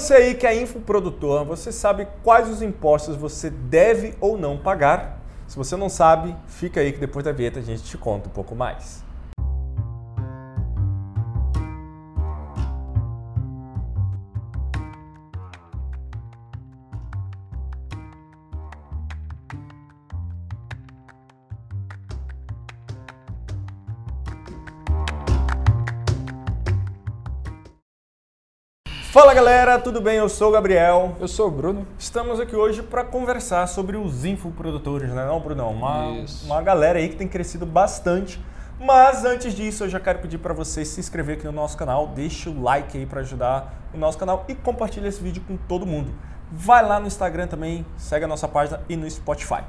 Você aí que é infoprodutor, você sabe quais os impostos você deve ou não pagar? Se você não sabe, fica aí que depois da vinheta a gente te conta um pouco mais. Fala galera, tudo bem? Eu sou o Gabriel. Eu sou o Bruno. Estamos aqui hoje para conversar sobre os infoprodutores, né? Não, Brunão? Uma, uma galera aí que tem crescido bastante. Mas antes disso, eu já quero pedir para você se inscrever aqui no nosso canal, deixa o like aí para ajudar o nosso canal e compartilha esse vídeo com todo mundo. Vai lá no Instagram também, segue a nossa página e no Spotify.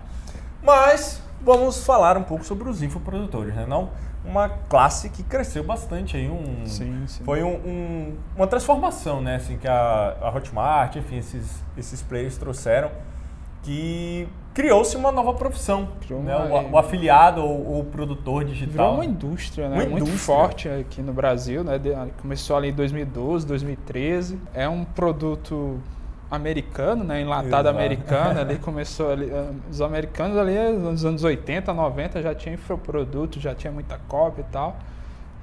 Mas vamos falar um pouco sobre os infoprodutores, né? Não? uma classe que cresceu bastante aí um sim, sim. foi um, um, uma transformação né assim que a, a Hotmart enfim esses esses players trouxeram que criou-se uma nova profissão né? o, o, afiliado ou o produtor digital Virou uma indústria né uma muito indústria. forte aqui no Brasil né começou ali em 2012 2013 é um produto americano, né, enlatado Exato. americano, ali começou ali, eh, os americanos ali nos anos 80, 90 já tinha infoproduto, já tinha muita cópia e tal.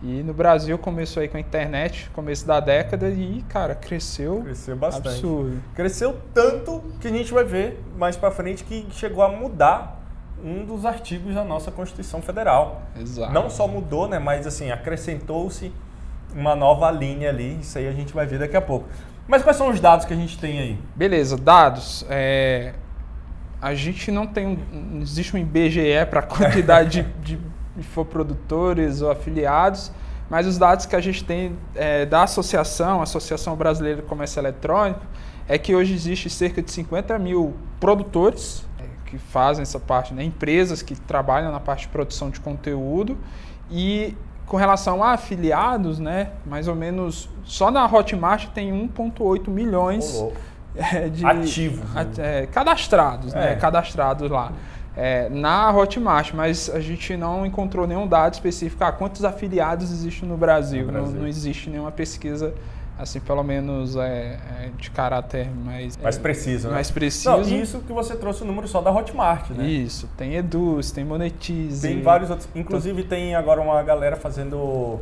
E no Brasil começou aí com a internet, começo da década e, cara, cresceu. Cresceu bastante. Absurdo. Cresceu tanto que a gente vai ver mais para frente que chegou a mudar um dos artigos da nossa Constituição Federal. Exato. Não só mudou, né, mas assim, acrescentou-se uma nova linha ali. Isso aí a gente vai ver daqui a pouco. Mas quais são os dados que a gente tem aí? Beleza, dados. É, a gente não tem. Não existe um IBGE para a quantidade de, de infoprodutores ou afiliados, mas os dados que a gente tem é, da associação, Associação Brasileira de Comércio Eletrônico, é que hoje existe cerca de 50 mil produtores é, que fazem essa parte, né, empresas que trabalham na parte de produção de conteúdo e com relação a afiliados, né, mais ou menos só na Hotmart tem 1,8 milhões é, de ativos, né? é, cadastrados, né, é. né, cadastrados lá. É, na Hotmart, mas a gente não encontrou nenhum dado específico. Ah, quantos afiliados existem no Brasil? No Brasil. Não, não existe nenhuma pesquisa assim, pelo menos é, é de caráter mais... Mais é, preciso, né? Mais preciso. Não, isso que você trouxe o número só da Hotmart, né? Isso, tem Eduz, tem Monetize... Tem vários outros, inclusive tem agora uma galera fazendo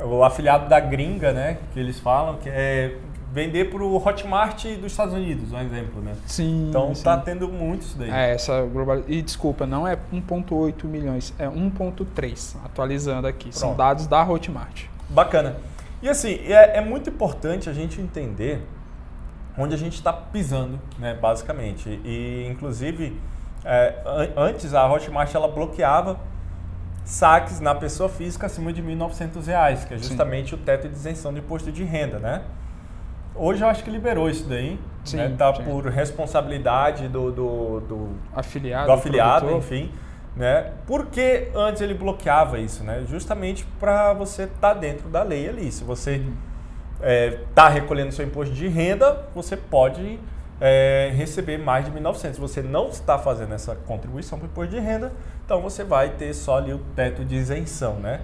o afiliado da gringa, né, que eles falam, que é vender para o Hotmart dos Estados Unidos, um exemplo, né? Sim. Então sim. tá tendo muito isso daí. É, essa global... E desculpa, não é 1.8 milhões, é 1.3, atualizando aqui. Pronto. São dados da Hotmart. Bacana. E assim, é, é muito importante a gente entender onde a gente está pisando, né, basicamente. E, inclusive, é, antes a Hotmart ela bloqueava saques na pessoa física acima de R$ 1.900, que é justamente Sim. o teto de isenção do imposto de renda, né? Hoje eu acho que liberou isso daí. Sim, né? Tá sim. por responsabilidade do, do, do afiliado, do afiliado enfim né? Por que antes ele bloqueava isso, né? Justamente para você estar tá dentro da lei ali. Se você está é, tá recolhendo seu imposto de renda, você pode é, receber mais de 1.900. Se você não está fazendo essa contribuição para o imposto de renda, então você vai ter só ali o teto de isenção, né?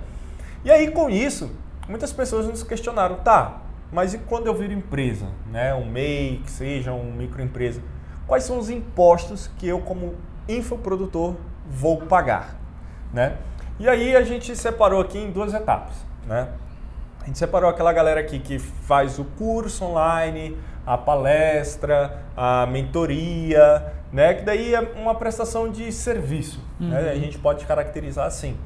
E aí com isso, muitas pessoas nos questionaram, tá, mas e quando eu viro empresa, né? Um MEI, que seja um microempresa, quais são os impostos que eu como infoprodutor vou pagar, né? E aí a gente separou aqui em duas etapas, né? A gente separou aquela galera aqui que faz o curso online, a palestra, a mentoria, né? Que daí é uma prestação de serviço, uhum. né? A gente pode caracterizar assim.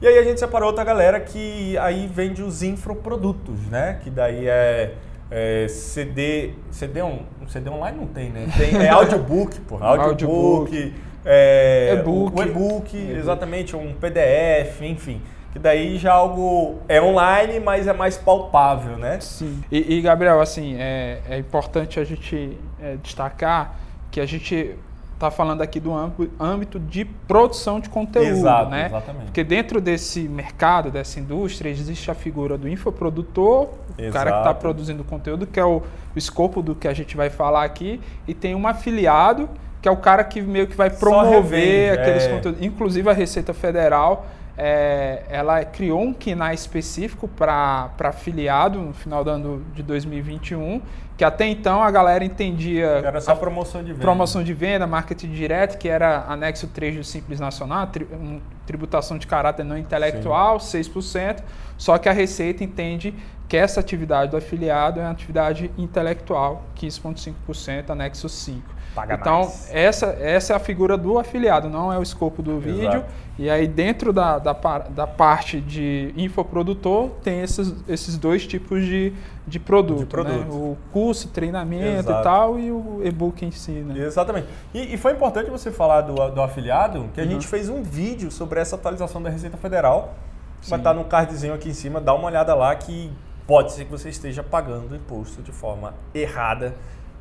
E aí a gente separou outra galera que aí vende os infoprodutos, né? Que daí é, é CD, CD, on, CD online não tem, né? Tem, é audiobook, pô, audiobook, audiobook é, e-book. o e-book, exatamente, um PDF, enfim. Que daí já algo é online, mas é mais palpável, né? Sim. E, e Gabriel, assim, é, é importante a gente é, destacar que a gente está falando aqui do âmbito de produção de conteúdo, Exato, né? Exatamente. Porque dentro desse mercado, dessa indústria, existe a figura do infoprodutor, Exato. o cara que está produzindo conteúdo, que é o, o escopo do que a gente vai falar aqui, e tem um afiliado que é o cara que meio que vai promover revende, aqueles é. conteúdos. Inclusive a Receita Federal é, ela criou um KINAI específico para afiliado no final do ano de 2021, que até então a galera entendia... Era só promoção de venda. Promoção de venda, marketing direto, que era anexo 3 do Simples Nacional, tri, um, tributação de caráter não intelectual, Sim. 6%, só que a Receita entende que essa atividade do afiliado é uma atividade intelectual, 15,5%, anexo 5%. Paga então, mais. Essa, essa é a figura do afiliado, não é o escopo do Exato. vídeo. E aí, dentro da, da, da, parte de infoprodutor, tem esses, esses dois tipos de, de produto. De produto. Né? O curso, treinamento Exato. e tal, e o e-book em si. Né? Exatamente. E, e, foi importante você falar do, do afiliado, que a uhum. gente fez um vídeo sobre essa atualização da Receita Federal. Sim. Vai estar no cardzinho aqui em cima, dá uma olhada lá que pode ser que você esteja pagando imposto de forma errada.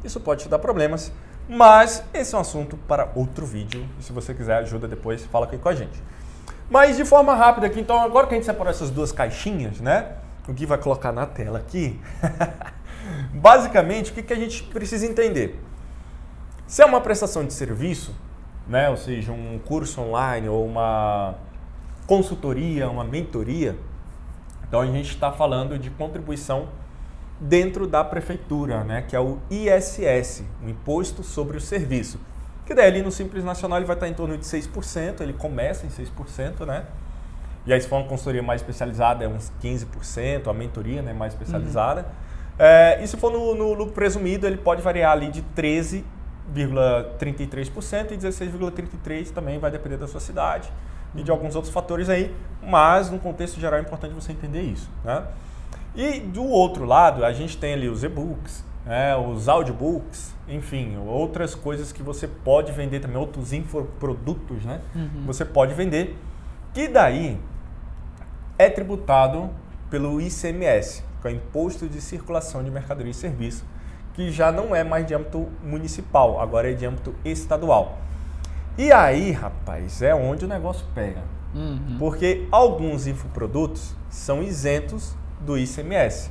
Isso pode te dar problemas. Mas esse é um assunto para outro vídeo. E se você quiser ajuda depois, fala aqui com a gente. Mas de forma rápida aqui, então agora que a gente separou essas duas caixinhas, né? O Gui vai colocar na tela aqui. Basicamente, o que, que a gente precisa entender? Se é uma prestação de serviço, né? Ou seja, um curso online ou uma consultoria, uma mentoria, então a gente está falando de contribuição dentro da prefeitura, né, que é o ISS, o Imposto sobre o Serviço. Que daí ali no Simples Nacional ele vai estar em torno de 6%, ele começa em 6%, né? E aí se for uma consultoria mais especializada é uns 15%, a mentoria né, mais especializada. Uhum. É, e se for no, no lucro presumido, ele pode variar ali de 13,33% e 16,33% também vai depender da sua cidade e de alguns outros fatores aí, mas no contexto geral é importante você entender isso, né? E do outro lado, a gente tem ali os e-books, né, os audiobooks, enfim, outras coisas que você pode vender também, outros infoprodutos, né? Uhum. Você pode vender, que daí é tributado pelo ICMS, que é o Imposto de Circulação de Mercadoria e Serviço, que já não é mais de âmbito municipal, agora é de âmbito estadual. E aí, rapaz, é onde o negócio pega. Uhum. Porque alguns infoprodutos são isentos do ICMS.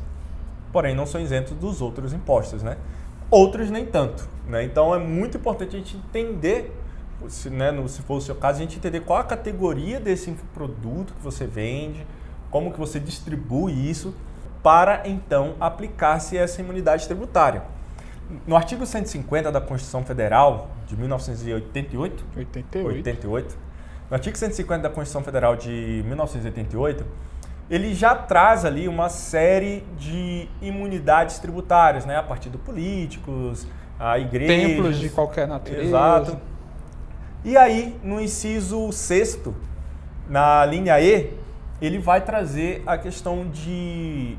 Porém, não são isentos dos outros impostos, né? Outros nem tanto, né? Então é muito importante a gente entender, se, né, no, se for o seu caso, a gente entender qual a categoria desse produto que você vende, como que você distribui isso, para então aplicar-se essa imunidade tributária. No artigo 150 da Constituição Federal de 1988, 88. 88, no artigo 150 da Constituição Federal de 1988, ele já traz ali uma série de imunidades tributárias, né? A partir de políticos, a igreja. Templos de qualquer natureza. Exato. E aí, no inciso sexto, na linha E, ele vai trazer a questão de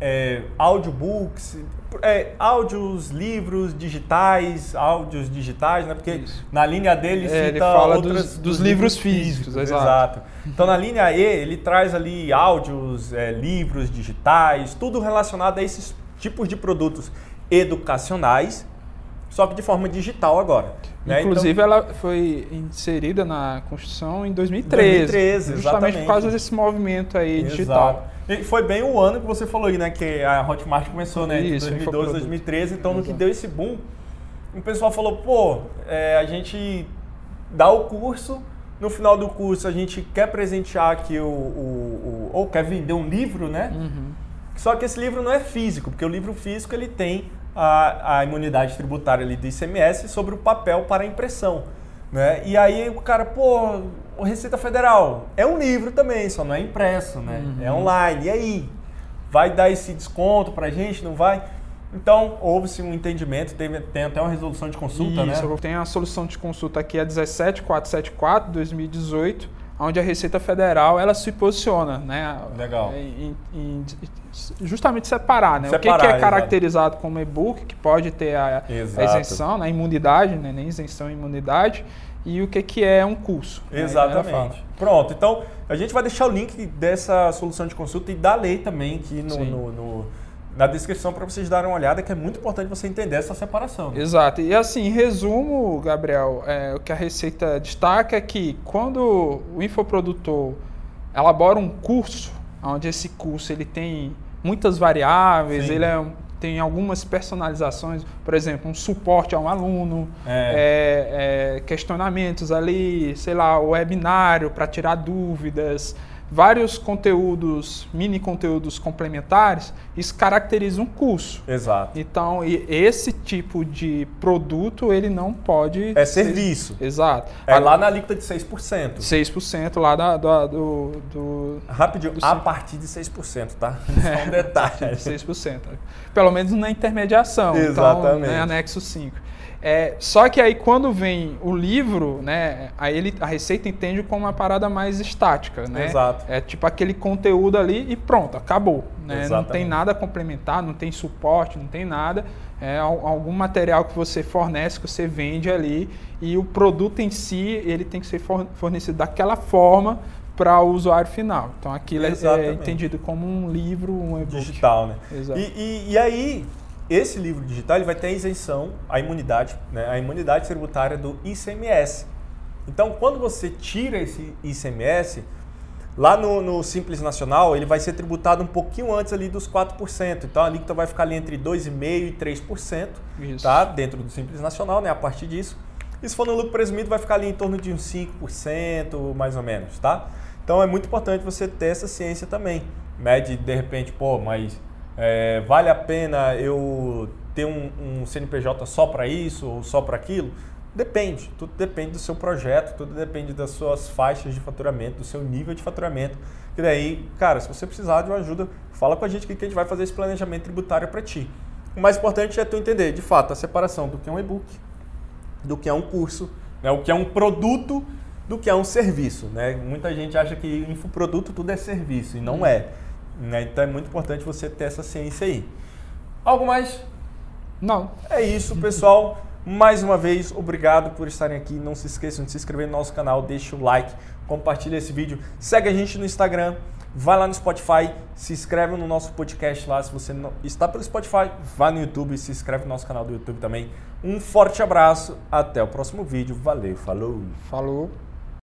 é, audiobooks, é, áudios, livros digitais, áudios digitais, né? Porque Isso. na linha dele é, ele fala outras, dos, dos, livros, livros físicos, físicos exato. exato. Então na linha E ele traz ali áudios, é, livros digitais, tudo relacionado a esses tipos de produtos educacionais, só que de forma digital agora. Né? Inclusive então, ela foi inserida na Constituição em 2013, 2013 justamente exatamente. por causa desse movimento aí Exato. E foi bem o ano que você falou aí, né? Que a Hotmart começou, né? Isso, 2012, 2013. Então, Exato. no que deu esse boom, o pessoal falou, pô, é, a gente dá o curso, no final do curso a gente quer presentear aqui o, o, o ou quer vender um livro, né? Uhum. Só que esse livro não é físico, porque o livro físico ele tem a, a imunidade tributária ali do ICMS sobre o papel para impressão. Né? E aí o cara, pô, Receita Federal é um livro também, só não é impresso, né? Uhum. É online. E aí? Vai dar esse desconto pra gente? Não vai? Então, houve-se um entendimento, teve, tem até uma resolução de consulta, Isso, né? Tem a solução de consulta aqui, a 17474, 2018, onde a Receita Federal ela se posiciona, né? Legal. Em, em, justamente separar, né? Separar, o que, que é caracterizado exato. como e-book, que pode ter a, a isenção, né? imunidade, né? nem isenção, imunidade, e o que, que é um curso. Né? Exatamente. Né? Pronto, então a gente vai deixar o link dessa solução de consulta e da lei também aqui no, no, no na descrição para vocês darem uma olhada, que é muito importante você entender essa separação. Né? Exato. E assim, em resumo, Gabriel, é, o que a Receita destaca é que quando o infoprodutor elabora um curso, onde esse curso ele tem muitas variáveis, Sim. ele é, tem algumas personalizações, por exemplo, um suporte a um aluno, é. É, é questionamentos ali, sei lá, o webinário para tirar dúvidas, vários conteúdos, mini conteúdos complementares, isso caracteriza um curso. Exato. Então, esse tipo de produto, ele não pode... É ser- serviço. Exato. É lá na alíquota de 6%. 6% lá da, da- do, do, Rapidinho, Do a partir de 6%, tá? Só um detalhe. 6%. Pelo menos na intermediação. Exatamente. Então, né, anexo 5. É, só que aí quando vem o livro, né, aí ele, a Receita entende como uma parada mais estática, né? Exato. É tipo aquele conteúdo ali e pronto, acabou. Né? Não tem nada complementar, não tem suporte, não tem nada. É al- algum material que você fornece, que você vende ali e o produto em si, ele tem que ser for- fornecido daquela forma para o usuário final. Então aquilo é- é Exatamente. entendido como um livro, um e-book. digital, né? Exato. E, e, e aí, esse livro digital ele vai ter a isenção, a imunidade, né? a imunidade tributária do ICMS. Então, quando você tira esse ICMS, lá no, no Simples Nacional, ele vai ser tributado um pouquinho antes ali dos 4%. Então, a alíquota vai ficar ali entre 2,5% e 3%, Isso. tá? Dentro do Simples Nacional, né? A partir disso. E se for no lucro presumido, vai ficar ali em torno de uns 5%, mais ou menos, tá? Então é muito importante você ter essa ciência também, né? De de repente, pô, mas é, vale a pena eu ter um, um CNPJ só para isso ou só para aquilo? Depende, tudo depende do seu projeto, tudo depende das suas faixas de faturamento, do seu nível de faturamento. E daí, cara, se você precisar de uma ajuda, fala com a gente que a gente vai fazer esse planejamento tributário para ti. O mais importante é tu entender, de fato, a separação do que é um e-book, do que é um curso, né? o que é um produto, do que é um serviço. Né? Muita gente acha que infoproduto tudo é serviço, e não é. Né? Então é muito importante você ter essa ciência aí. Algo mais? Não. É isso, pessoal. Mais uma vez, obrigado por estarem aqui. Não se esqueçam de se inscrever no nosso canal, deixa o like, compartilha esse vídeo, segue a gente no Instagram, vai lá no Spotify, se inscreve no nosso podcast lá. Se você não está pelo Spotify, vá no YouTube e se inscreve no nosso canal do YouTube também. Um forte abraço, até o próximo vídeo. Valeu, falou! Falou.